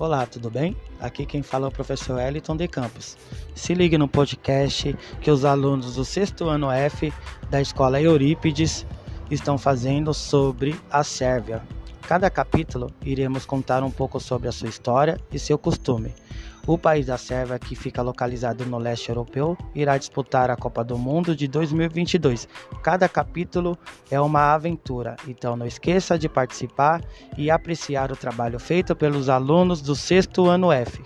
Olá, tudo bem? Aqui quem fala é o professor Eliton de Campos. Se ligue no podcast que os alunos do sexto ano F da escola Eurípides estão fazendo sobre a Sérvia. Cada capítulo iremos contar um pouco sobre a sua história e seu costume. O país da Sérvia, que fica localizado no leste europeu, irá disputar a Copa do Mundo de 2022. Cada capítulo é uma aventura, então não esqueça de participar e apreciar o trabalho feito pelos alunos do sexto ano F.